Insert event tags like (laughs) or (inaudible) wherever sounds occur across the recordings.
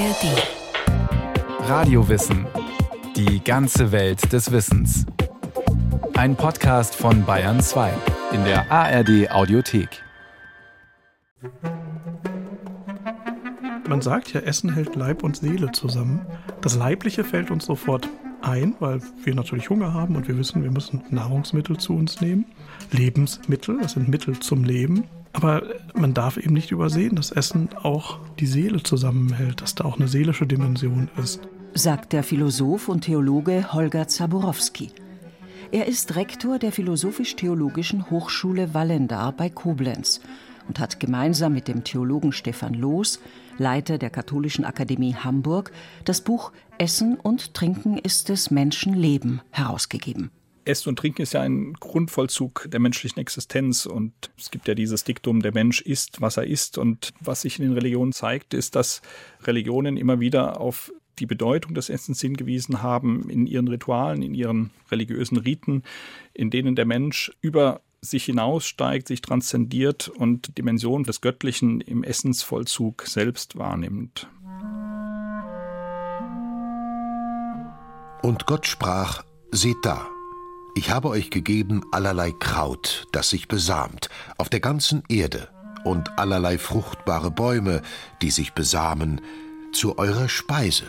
ARD. Radiowissen. Die ganze Welt des Wissens. Ein Podcast von Bayern 2 in der ARD Audiothek. Man sagt ja, Essen hält Leib und Seele zusammen. Das Leibliche fällt uns sofort ein, weil wir natürlich Hunger haben und wir wissen, wir müssen Nahrungsmittel zu uns nehmen. Lebensmittel, das sind Mittel zum Leben. Aber man darf eben nicht übersehen, dass Essen auch die Seele zusammenhält, dass da auch eine seelische Dimension ist. Sagt der Philosoph und Theologe Holger Zaborowski. Er ist Rektor der Philosophisch-Theologischen Hochschule Wallendar bei Koblenz und hat gemeinsam mit dem Theologen Stefan Loos, Leiter der Katholischen Akademie Hamburg, das Buch Essen und Trinken ist des Menschen Leben herausgegeben. Essen und Trinken ist ja ein Grundvollzug der menschlichen Existenz und es gibt ja dieses Diktum, der Mensch isst, was er isst und was sich in den Religionen zeigt, ist, dass Religionen immer wieder auf die Bedeutung des Essens hingewiesen haben in ihren Ritualen, in ihren religiösen Riten, in denen der Mensch über sich hinaussteigt, sich transzendiert und Dimensionen des Göttlichen im Essensvollzug selbst wahrnimmt. Und Gott sprach, seht da, ich habe euch gegeben allerlei Kraut, das sich besamt, auf der ganzen Erde, und allerlei fruchtbare Bäume, die sich besamen, zu eurer Speise,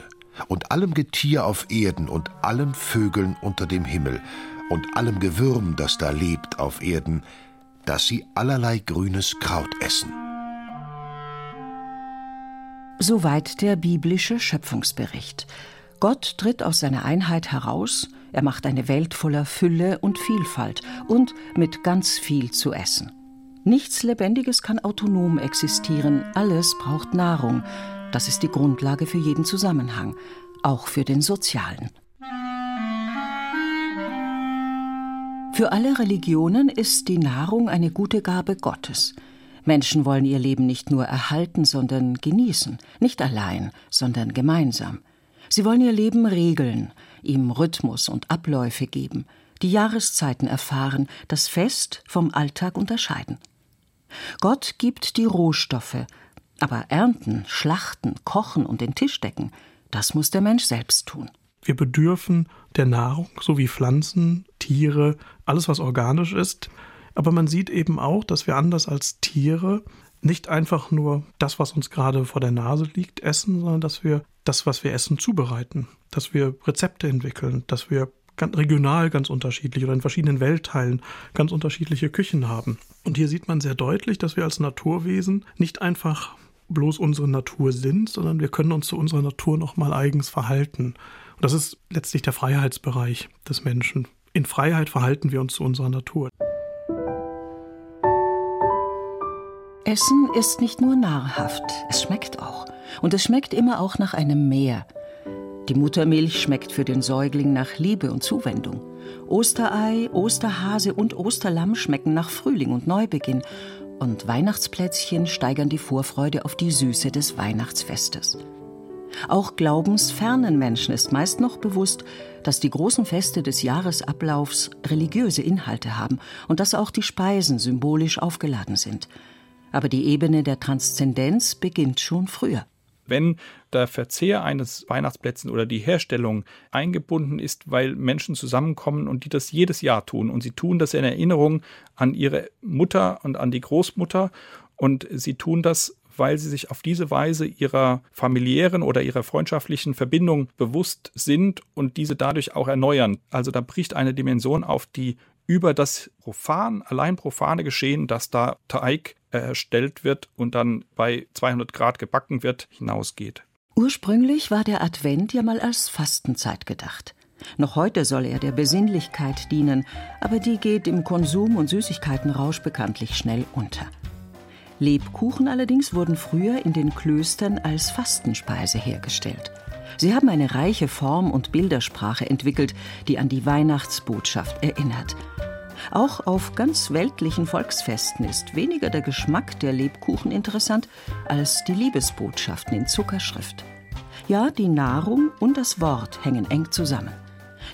und allem Getier auf Erden und allen Vögeln unter dem Himmel, und allem Gewürm, das da lebt auf Erden, dass sie allerlei grünes Kraut essen. Soweit der biblische Schöpfungsbericht. Gott tritt aus seiner Einheit heraus, er macht eine Welt voller Fülle und Vielfalt und mit ganz viel zu essen. Nichts Lebendiges kann autonom existieren, alles braucht Nahrung. Das ist die Grundlage für jeden Zusammenhang, auch für den sozialen. Für alle Religionen ist die Nahrung eine gute Gabe Gottes. Menschen wollen ihr Leben nicht nur erhalten, sondern genießen, nicht allein, sondern gemeinsam. Sie wollen ihr Leben regeln, ihm Rhythmus und Abläufe geben, die Jahreszeiten erfahren, das Fest vom Alltag unterscheiden. Gott gibt die Rohstoffe, aber ernten, schlachten, kochen und den Tisch decken, das muss der Mensch selbst tun. Wir bedürfen der Nahrung, so wie Pflanzen, Tiere, alles, was organisch ist. Aber man sieht eben auch, dass wir anders als Tiere nicht einfach nur das, was uns gerade vor der Nase liegt, essen, sondern dass wir das, was wir essen, zubereiten, dass wir Rezepte entwickeln, dass wir ganz regional ganz unterschiedlich oder in verschiedenen Weltteilen ganz unterschiedliche Küchen haben. Und hier sieht man sehr deutlich, dass wir als Naturwesen nicht einfach bloß unsere Natur sind, sondern wir können uns zu unserer Natur nochmal eigens verhalten. Und das ist letztlich der Freiheitsbereich des Menschen. In Freiheit verhalten wir uns zu unserer Natur. Essen ist nicht nur nahrhaft, es schmeckt auch. Und es schmeckt immer auch nach einem Meer. Die Muttermilch schmeckt für den Säugling nach Liebe und Zuwendung. Osterei, Osterhase und Osterlamm schmecken nach Frühling und Neubeginn. Und Weihnachtsplätzchen steigern die Vorfreude auf die Süße des Weihnachtsfestes. Auch glaubensfernen Menschen ist meist noch bewusst, dass die großen Feste des Jahresablaufs religiöse Inhalte haben und dass auch die Speisen symbolisch aufgeladen sind. Aber die Ebene der Transzendenz beginnt schon früher. Wenn der Verzehr eines Weihnachtsplätzchen oder die Herstellung eingebunden ist, weil Menschen zusammenkommen und die das jedes Jahr tun und sie tun das in Erinnerung an ihre Mutter und an die Großmutter und sie tun das weil sie sich auf diese Weise ihrer familiären oder ihrer freundschaftlichen Verbindung bewusst sind und diese dadurch auch erneuern. Also da bricht eine Dimension auf, die über das profan, allein profane Geschehen, dass da Teig erstellt wird und dann bei 200 Grad gebacken wird, hinausgeht. Ursprünglich war der Advent ja mal als Fastenzeit gedacht. Noch heute soll er der Besinnlichkeit dienen, aber die geht im Konsum- und Süßigkeitenrausch bekanntlich schnell unter. Lebkuchen allerdings wurden früher in den Klöstern als Fastenspeise hergestellt. Sie haben eine reiche Form und Bildersprache entwickelt, die an die Weihnachtsbotschaft erinnert. Auch auf ganz weltlichen Volksfesten ist weniger der Geschmack der Lebkuchen interessant als die Liebesbotschaften in Zuckerschrift. Ja, die Nahrung und das Wort hängen eng zusammen.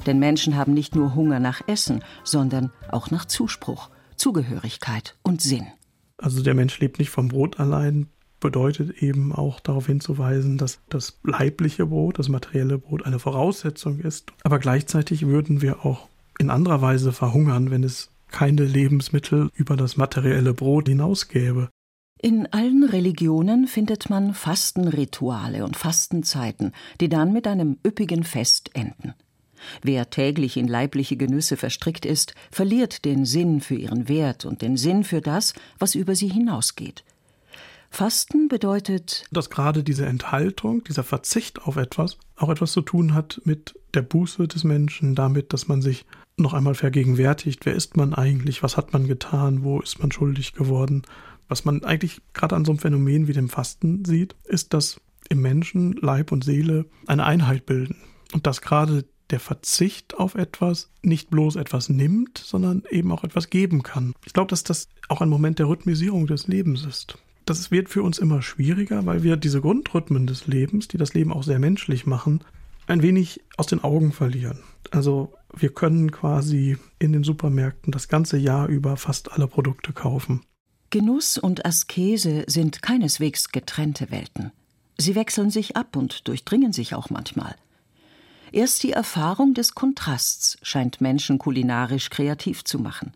Denn Menschen haben nicht nur Hunger nach Essen, sondern auch nach Zuspruch, Zugehörigkeit und Sinn. Also der Mensch lebt nicht vom Brot allein, bedeutet eben auch darauf hinzuweisen, dass das leibliche Brot, das materielle Brot eine Voraussetzung ist. Aber gleichzeitig würden wir auch in anderer Weise verhungern, wenn es keine Lebensmittel über das materielle Brot hinausgäbe. In allen Religionen findet man Fastenrituale und Fastenzeiten, die dann mit einem üppigen Fest enden. Wer täglich in leibliche Genüsse verstrickt ist, verliert den Sinn für ihren Wert und den Sinn für das, was über sie hinausgeht. Fasten bedeutet, dass gerade diese Enthaltung, dieser Verzicht auf etwas auch etwas zu tun hat mit der Buße des Menschen, damit, dass man sich noch einmal vergegenwärtigt, wer ist man eigentlich, was hat man getan, wo ist man schuldig geworden. Was man eigentlich gerade an so einem Phänomen wie dem Fasten sieht, ist, dass im Menschen Leib und Seele eine Einheit bilden und dass gerade der Verzicht auf etwas nicht bloß etwas nimmt, sondern eben auch etwas geben kann. Ich glaube, dass das auch ein Moment der Rhythmisierung des Lebens ist. Das wird für uns immer schwieriger, weil wir diese Grundrhythmen des Lebens, die das Leben auch sehr menschlich machen, ein wenig aus den Augen verlieren. Also wir können quasi in den Supermärkten das ganze Jahr über fast alle Produkte kaufen. Genuss und Askese sind keineswegs getrennte Welten. Sie wechseln sich ab und durchdringen sich auch manchmal. Erst die Erfahrung des Kontrasts scheint Menschen kulinarisch kreativ zu machen.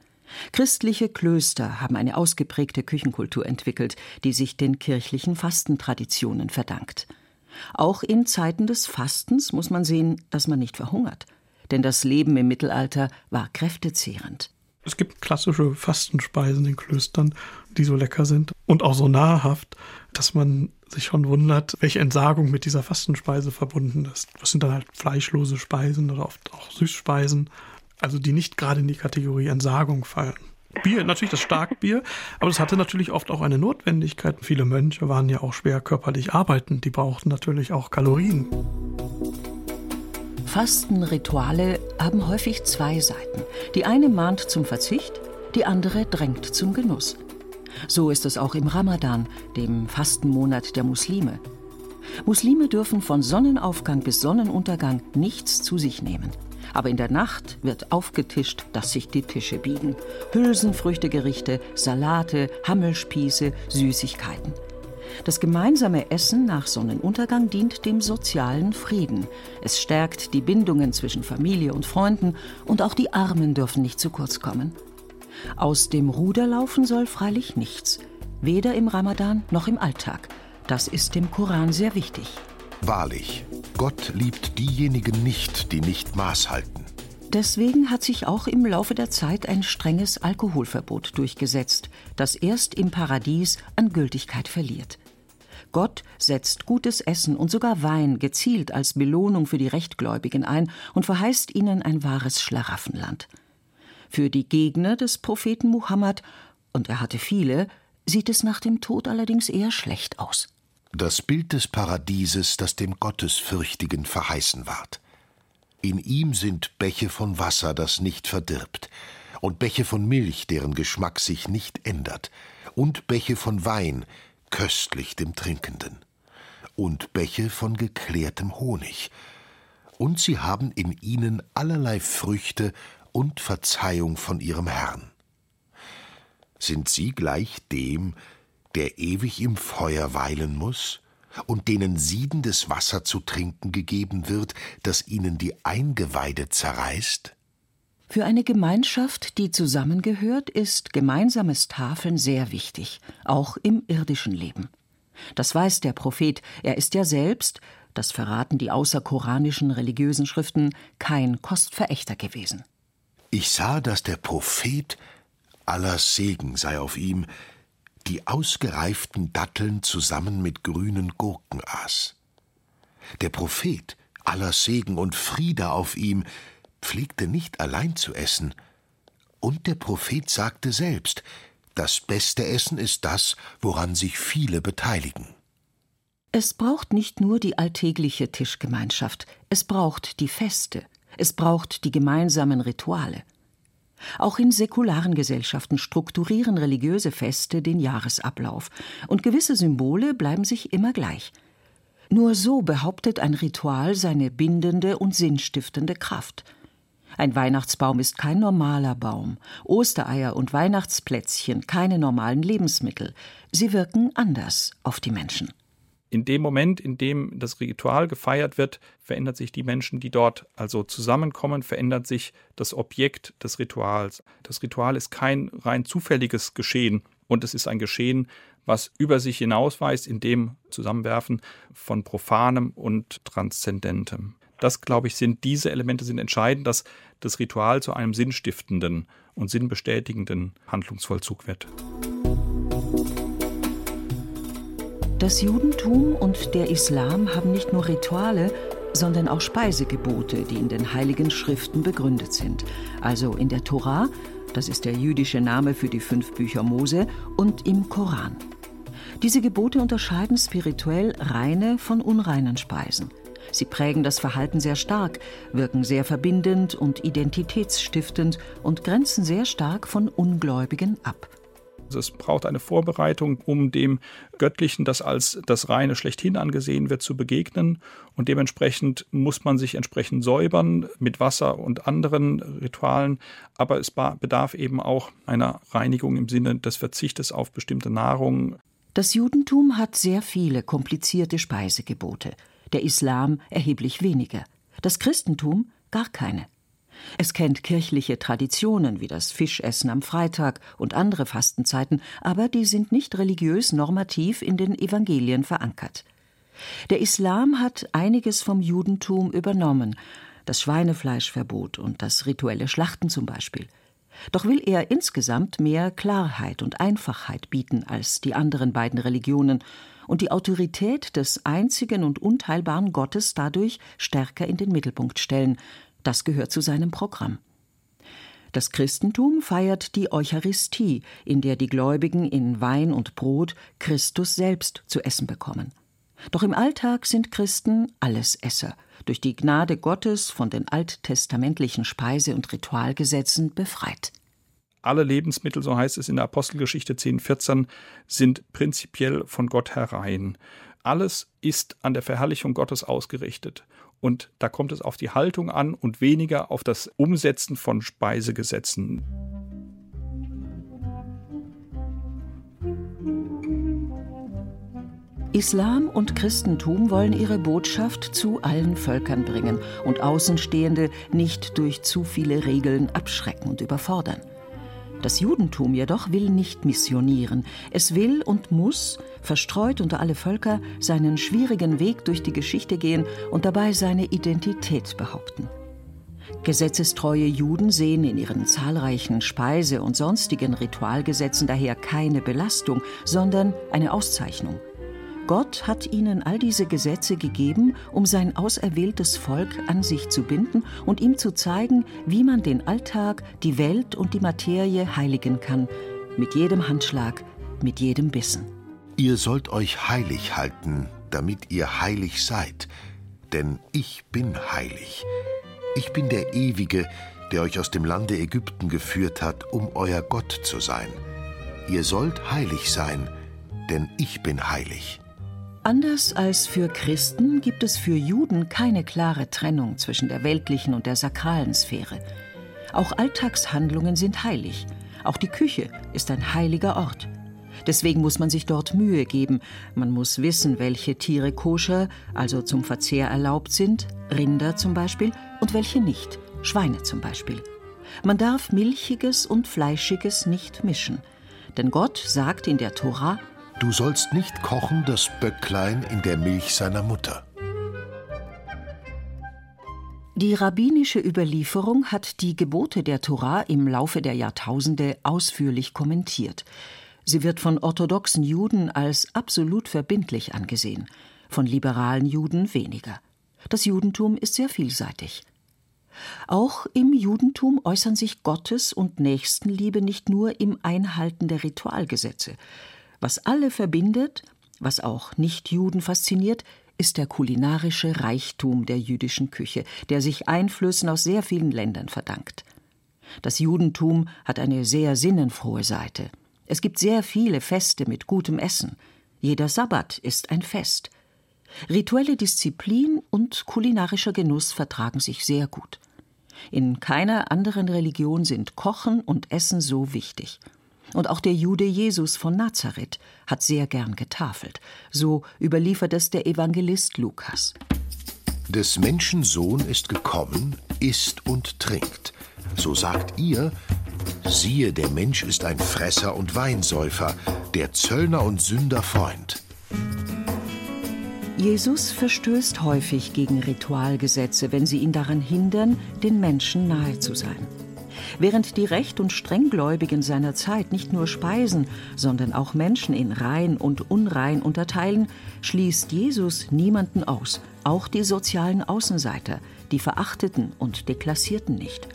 Christliche Klöster haben eine ausgeprägte Küchenkultur entwickelt, die sich den kirchlichen Fastentraditionen verdankt. Auch in Zeiten des Fastens muss man sehen, dass man nicht verhungert, denn das Leben im Mittelalter war kräftezehrend. Es gibt klassische Fastenspeisen in Klöstern, die so lecker sind und auch so nahrhaft, dass man sich schon wundert, welche Entsagung mit dieser Fastenspeise verbunden ist. Das sind dann halt fleischlose Speisen oder oft auch Süßspeisen also die nicht gerade in die Kategorie Entsagung fallen. Bier, natürlich das Starkbier, (laughs) aber es hatte natürlich oft auch eine Notwendigkeit. Viele Mönche waren ja auch schwer körperlich arbeitend, die brauchten natürlich auch Kalorien. Fastenrituale haben häufig zwei Seiten. Die eine mahnt zum Verzicht, die andere drängt zum Genuss. So ist es auch im Ramadan, dem Fastenmonat der Muslime. Muslime dürfen von Sonnenaufgang bis Sonnenuntergang nichts zu sich nehmen. Aber in der Nacht wird aufgetischt, dass sich die Tische biegen. Hülsenfrüchtegerichte, Salate, Hammelspieße, Süßigkeiten. Das gemeinsame Essen nach Sonnenuntergang dient dem sozialen Frieden. Es stärkt die Bindungen zwischen Familie und Freunden und auch die Armen dürfen nicht zu kurz kommen. Aus dem Ruder laufen soll freilich nichts, weder im Ramadan noch im Alltag. Das ist dem Koran sehr wichtig. Wahrlich, Gott liebt diejenigen nicht, die nicht Maß halten. Deswegen hat sich auch im Laufe der Zeit ein strenges Alkoholverbot durchgesetzt, das erst im Paradies an Gültigkeit verliert. Gott setzt gutes Essen und sogar Wein gezielt als Belohnung für die Rechtgläubigen ein und verheißt ihnen ein wahres Schlaraffenland. Für die Gegner des Propheten Muhammad, und er hatte viele, sieht es nach dem Tod allerdings eher schlecht aus das Bild des Paradieses, das dem Gottesfürchtigen verheißen ward. In ihm sind Bäche von Wasser, das nicht verdirbt, und Bäche von Milch, deren Geschmack sich nicht ändert, und Bäche von Wein, köstlich dem Trinkenden, und Bäche von geklärtem Honig, und sie haben in ihnen allerlei Früchte und Verzeihung von ihrem Herrn. Sind sie gleich dem, der ewig im Feuer weilen muss und denen siedendes Wasser zu trinken gegeben wird, das ihnen die Eingeweide zerreißt? Für eine Gemeinschaft, die zusammengehört, ist gemeinsames Tafeln sehr wichtig, auch im irdischen Leben. Das weiß der Prophet, er ist ja selbst, das verraten die außerkoranischen religiösen Schriften, kein Kostverächter gewesen. Ich sah, dass der Prophet, aller Segen sei auf ihm, die ausgereiften Datteln zusammen mit grünen Gurken aß. Der Prophet, aller Segen und Friede auf ihm, pflegte nicht allein zu essen, und der Prophet sagte selbst, das beste Essen ist das, woran sich viele beteiligen. Es braucht nicht nur die alltägliche Tischgemeinschaft, es braucht die Feste, es braucht die gemeinsamen Rituale. Auch in säkularen Gesellschaften strukturieren religiöse Feste den Jahresablauf, und gewisse Symbole bleiben sich immer gleich. Nur so behauptet ein Ritual seine bindende und sinnstiftende Kraft. Ein Weihnachtsbaum ist kein normaler Baum. Ostereier und Weihnachtsplätzchen keine normalen Lebensmittel. Sie wirken anders auf die Menschen. In dem Moment, in dem das Ritual gefeiert wird, verändert sich die Menschen, die dort also zusammenkommen, verändert sich das Objekt des Rituals. Das Ritual ist kein rein zufälliges Geschehen und es ist ein Geschehen, was über sich hinausweist in dem Zusammenwerfen von Profanem und Transzendentem. Das, glaube ich, sind diese Elemente sind entscheidend, dass das Ritual zu einem sinnstiftenden und sinnbestätigenden Handlungsvollzug wird. Das Judentum und der Islam haben nicht nur Rituale, sondern auch Speisegebote, die in den heiligen Schriften begründet sind. Also in der Tora, das ist der jüdische Name für die fünf Bücher Mose, und im Koran. Diese Gebote unterscheiden spirituell reine von unreinen Speisen. Sie prägen das Verhalten sehr stark, wirken sehr verbindend und identitätsstiftend und grenzen sehr stark von Ungläubigen ab. Also es braucht eine Vorbereitung, um dem Göttlichen, das als das Reine schlechthin angesehen wird, zu begegnen. Und dementsprechend muss man sich entsprechend säubern mit Wasser und anderen Ritualen. Aber es bedarf eben auch einer Reinigung im Sinne des Verzichtes auf bestimmte Nahrung. Das Judentum hat sehr viele komplizierte Speisegebote der Islam erheblich weniger, das Christentum gar keine. Es kennt kirchliche Traditionen wie das Fischessen am Freitag und andere Fastenzeiten, aber die sind nicht religiös normativ in den Evangelien verankert. Der Islam hat einiges vom Judentum übernommen, das Schweinefleischverbot und das rituelle Schlachten zum Beispiel. Doch will er insgesamt mehr Klarheit und Einfachheit bieten als die anderen beiden Religionen und die Autorität des einzigen und unteilbaren Gottes dadurch stärker in den Mittelpunkt stellen. Das gehört zu seinem Programm. Das Christentum feiert die Eucharistie, in der die Gläubigen in Wein und Brot Christus selbst zu essen bekommen. Doch im Alltag sind Christen Allesesser, durch die Gnade Gottes von den alttestamentlichen Speise- und Ritualgesetzen befreit alle Lebensmittel, so heißt es in der Apostelgeschichte 10, 14, sind prinzipiell von Gott herein. Alles ist an der Verherrlichung Gottes ausgerichtet. Und da kommt es auf die Haltung an und weniger auf das Umsetzen von Speisegesetzen. Islam und Christentum wollen ihre Botschaft zu allen Völkern bringen und Außenstehende nicht durch zu viele Regeln abschrecken und überfordern. Das Judentum jedoch will nicht missionieren. Es will und muss, verstreut unter alle Völker, seinen schwierigen Weg durch die Geschichte gehen und dabei seine Identität behaupten. Gesetzestreue Juden sehen in ihren zahlreichen Speise- und sonstigen Ritualgesetzen daher keine Belastung, sondern eine Auszeichnung – Gott hat ihnen all diese Gesetze gegeben, um sein auserwähltes Volk an sich zu binden und ihm zu zeigen, wie man den Alltag, die Welt und die Materie heiligen kann, mit jedem Handschlag, mit jedem Bissen. Ihr sollt euch heilig halten, damit ihr heilig seid, denn ich bin heilig. Ich bin der Ewige, der euch aus dem Lande Ägypten geführt hat, um euer Gott zu sein. Ihr sollt heilig sein, denn ich bin heilig. Anders als für Christen gibt es für Juden keine klare Trennung zwischen der weltlichen und der sakralen Sphäre. Auch Alltagshandlungen sind heilig. Auch die Küche ist ein heiliger Ort. Deswegen muss man sich dort Mühe geben. Man muss wissen, welche Tiere koscher, also zum Verzehr erlaubt sind, Rinder zum Beispiel, und welche nicht, Schweine zum Beispiel. Man darf Milchiges und Fleischiges nicht mischen. Denn Gott sagt in der Tora, Du sollst nicht kochen das Böcklein in der Milch seiner Mutter. Die rabbinische Überlieferung hat die Gebote der Tora im Laufe der Jahrtausende ausführlich kommentiert. Sie wird von orthodoxen Juden als absolut verbindlich angesehen, von liberalen Juden weniger. Das Judentum ist sehr vielseitig. Auch im Judentum äußern sich Gottes und Nächstenliebe nicht nur im Einhalten der Ritualgesetze. Was alle verbindet, was auch Nichtjuden fasziniert, ist der kulinarische Reichtum der jüdischen Küche, der sich Einflüssen aus sehr vielen Ländern verdankt. Das Judentum hat eine sehr sinnenfrohe Seite. Es gibt sehr viele Feste mit gutem Essen. Jeder Sabbat ist ein Fest. Rituelle Disziplin und kulinarischer Genuss vertragen sich sehr gut. In keiner anderen Religion sind Kochen und Essen so wichtig. Und auch der Jude Jesus von Nazareth hat sehr gern getafelt. So überliefert es der Evangelist Lukas. Des Menschen Sohn ist gekommen, isst und trinkt. So sagt ihr, siehe, der Mensch ist ein Fresser und Weinsäufer, der Zöllner und Sünder Freund. Jesus verstößt häufig gegen Ritualgesetze, wenn sie ihn daran hindern, den Menschen nahe zu sein. Während die Recht- und Strenggläubigen seiner Zeit nicht nur Speisen, sondern auch Menschen in rein und unrein unterteilen, schließt Jesus niemanden aus, auch die sozialen Außenseiter, die Verachteten und Deklassierten nicht.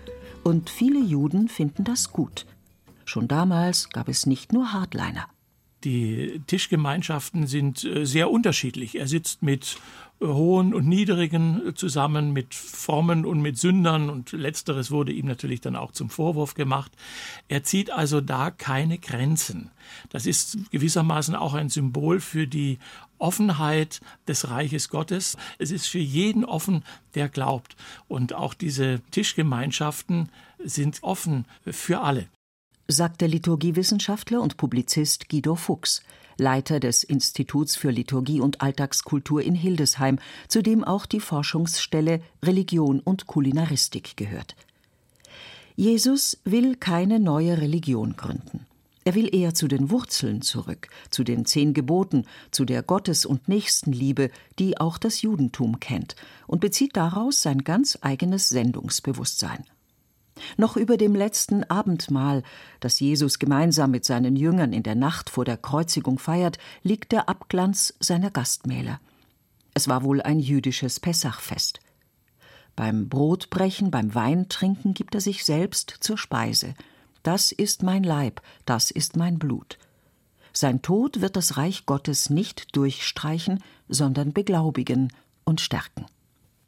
Und viele Juden finden das gut. Schon damals gab es nicht nur Hardliner. Die Tischgemeinschaften sind äh, sehr unterschiedlich. Er sitzt mit Hohen und Niedrigen zusammen, mit Frommen und mit Sündern und letzteres wurde ihm natürlich dann auch zum Vorwurf gemacht. Er zieht also da keine Grenzen. Das ist gewissermaßen auch ein Symbol für die Offenheit des Reiches Gottes. Es ist für jeden offen, der glaubt. Und auch diese Tischgemeinschaften sind offen für alle sagt der Liturgiewissenschaftler und Publizist Guido Fuchs, Leiter des Instituts für Liturgie und Alltagskultur in Hildesheim, zu dem auch die Forschungsstelle Religion und Kulinaristik gehört. Jesus will keine neue Religion gründen. Er will eher zu den Wurzeln zurück, zu den zehn Geboten, zu der Gottes- und Nächstenliebe, die auch das Judentum kennt, und bezieht daraus sein ganz eigenes Sendungsbewusstsein. Noch über dem letzten Abendmahl, das Jesus gemeinsam mit seinen Jüngern in der Nacht vor der Kreuzigung feiert, liegt der Abglanz seiner Gastmähler. Es war wohl ein jüdisches Pessachfest. Beim Brotbrechen, beim Weintrinken gibt er sich selbst zur Speise. Das ist mein Leib, das ist mein Blut. Sein Tod wird das Reich Gottes nicht durchstreichen, sondern beglaubigen und stärken.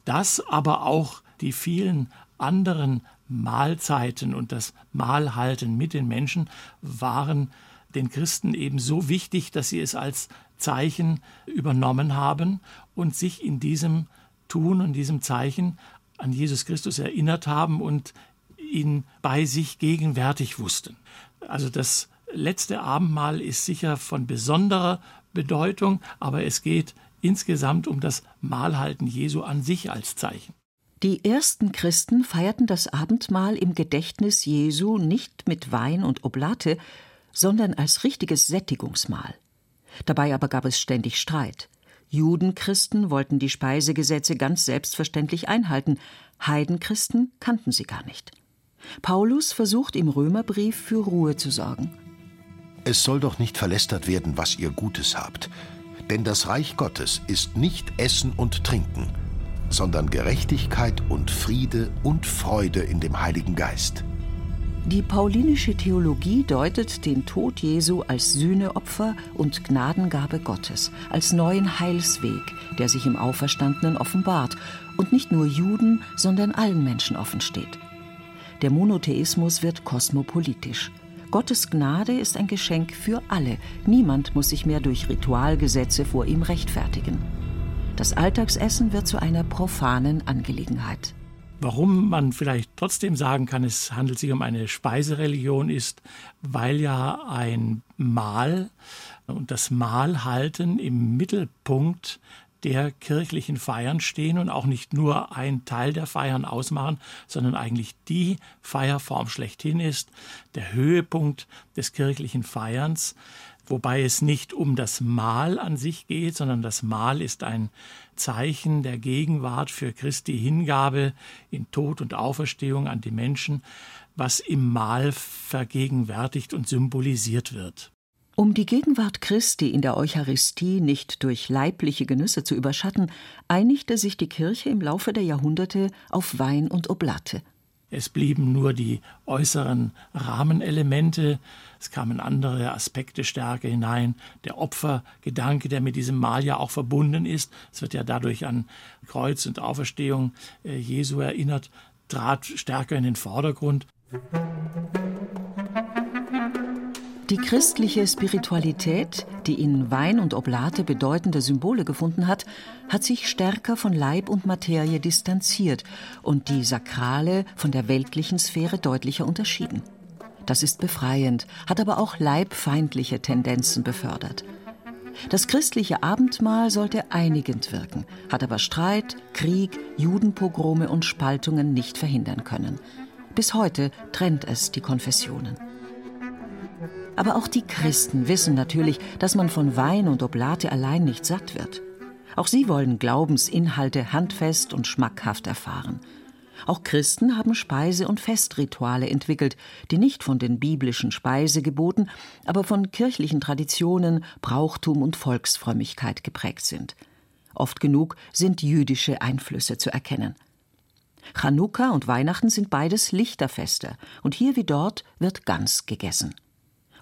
Das aber auch die vielen anderen Mahlzeiten und das Mahlhalten mit den Menschen waren den Christen eben so wichtig, dass sie es als Zeichen übernommen haben und sich in diesem Tun und diesem Zeichen an Jesus Christus erinnert haben und ihn bei sich gegenwärtig wussten. Also das letzte Abendmahl ist sicher von besonderer Bedeutung, aber es geht insgesamt um das Mahlhalten Jesu an sich als Zeichen. Die ersten Christen feierten das Abendmahl im Gedächtnis Jesu nicht mit Wein und Oblate, sondern als richtiges Sättigungsmahl. Dabei aber gab es ständig Streit. Judenchristen wollten die Speisegesetze ganz selbstverständlich einhalten, Heidenchristen kannten sie gar nicht. Paulus versucht im Römerbrief für Ruhe zu sorgen. Es soll doch nicht verlästert werden, was ihr Gutes habt. Denn das Reich Gottes ist nicht Essen und Trinken, sondern Gerechtigkeit und Friede und Freude in dem Heiligen Geist. Die paulinische Theologie deutet den Tod Jesu als Sühneopfer und Gnadengabe Gottes, als neuen Heilsweg, der sich im Auferstandenen offenbart und nicht nur Juden, sondern allen Menschen offen steht. Der Monotheismus wird kosmopolitisch. Gottes Gnade ist ein Geschenk für alle. Niemand muss sich mehr durch Ritualgesetze vor ihm rechtfertigen. Das Alltagsessen wird zu einer profanen Angelegenheit. Warum man vielleicht trotzdem sagen kann, es handelt sich um eine Speisereligion, ist, weil ja ein Mahl und das Mahlhalten im Mittelpunkt der kirchlichen Feiern stehen und auch nicht nur ein Teil der Feiern ausmachen, sondern eigentlich die Feierform schlechthin ist, der Höhepunkt des kirchlichen Feierns, wobei es nicht um das Mahl an sich geht, sondern das Mahl ist ein Zeichen der Gegenwart für Christi Hingabe in Tod und Auferstehung an die Menschen, was im Mahl vergegenwärtigt und symbolisiert wird. Um die Gegenwart Christi in der Eucharistie nicht durch leibliche Genüsse zu überschatten, einigte sich die Kirche im Laufe der Jahrhunderte auf Wein und Oblate. Es blieben nur die äußeren Rahmenelemente, es kamen andere Aspekte stärker hinein. Der Opfergedanke, der mit diesem Mahl ja auch verbunden ist, es wird ja dadurch an Kreuz und Auferstehung äh, Jesu erinnert, trat stärker in den Vordergrund. Die christliche Spiritualität, die in Wein und Oblate bedeutende Symbole gefunden hat, hat sich stärker von Leib und Materie distanziert und die sakrale von der weltlichen Sphäre deutlicher unterschieden. Das ist befreiend, hat aber auch leibfeindliche Tendenzen befördert. Das christliche Abendmahl sollte einigend wirken, hat aber Streit, Krieg, Judenpogrome und Spaltungen nicht verhindern können. Bis heute trennt es die Konfessionen. Aber auch die Christen wissen natürlich, dass man von Wein und Oblate allein nicht satt wird. Auch sie wollen Glaubensinhalte handfest und schmackhaft erfahren. Auch Christen haben Speise- und Festrituale entwickelt, die nicht von den biblischen Speisegeboten, aber von kirchlichen Traditionen, Brauchtum und Volksfrömmigkeit geprägt sind. Oft genug sind jüdische Einflüsse zu erkennen. Chanukka und Weihnachten sind beides Lichterfeste, und hier wie dort wird Gans gegessen.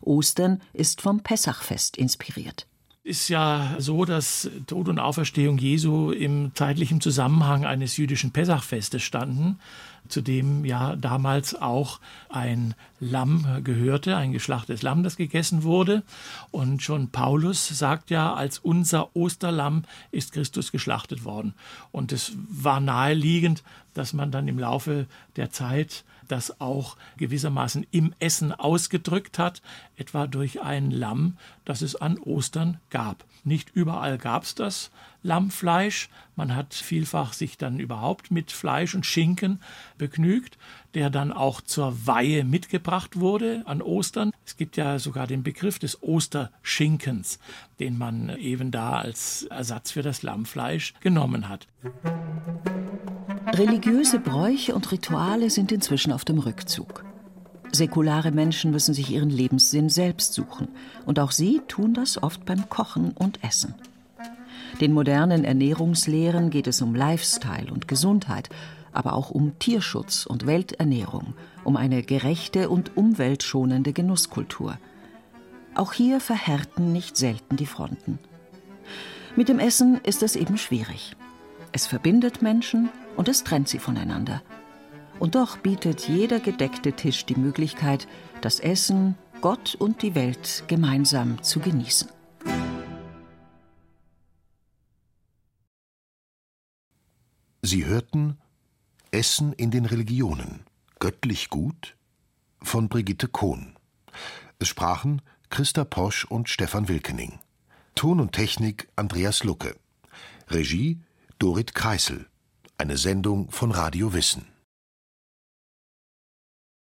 Ostern ist vom Pessachfest inspiriert ist ja so, dass Tod und Auferstehung Jesu im zeitlichen Zusammenhang eines jüdischen Pessachfestes standen, zu dem ja damals auch ein Lamm gehörte, ein geschlachtetes Lamm, das gegessen wurde. Und schon Paulus sagt ja, als unser Osterlamm ist Christus geschlachtet worden. Und es war naheliegend, dass man dann im Laufe der Zeit das auch gewissermaßen im Essen ausgedrückt hat, etwa durch ein Lamm, das es an Ostern gab. Nicht überall gab es das Lammfleisch. Man hat vielfach sich dann überhaupt mit Fleisch und Schinken begnügt, der dann auch zur Weihe mitgebracht wurde an Ostern. Es gibt ja sogar den Begriff des Osterschinkens, den man eben da als Ersatz für das Lammfleisch genommen hat. Religiöse Bräuche und Rituale sind inzwischen auf dem Rückzug. Säkulare Menschen müssen sich ihren Lebenssinn selbst suchen. Und auch sie tun das oft beim Kochen und Essen. Den modernen Ernährungslehren geht es um Lifestyle und Gesundheit, aber auch um Tierschutz und Welternährung, um eine gerechte und umweltschonende Genusskultur. Auch hier verhärten nicht selten die Fronten. Mit dem Essen ist es eben schwierig. Es verbindet Menschen und es trennt sie voneinander. Und doch bietet jeder gedeckte Tisch die Möglichkeit, das Essen, Gott und die Welt gemeinsam zu genießen. Sie hörten Essen in den Religionen. Göttlich gut? von Brigitte Kohn. Es sprachen Christa Posch und Stefan Wilkening. Ton und Technik Andreas Lucke. Regie Dorit Kreisel. Eine Sendung von Radio Wissen.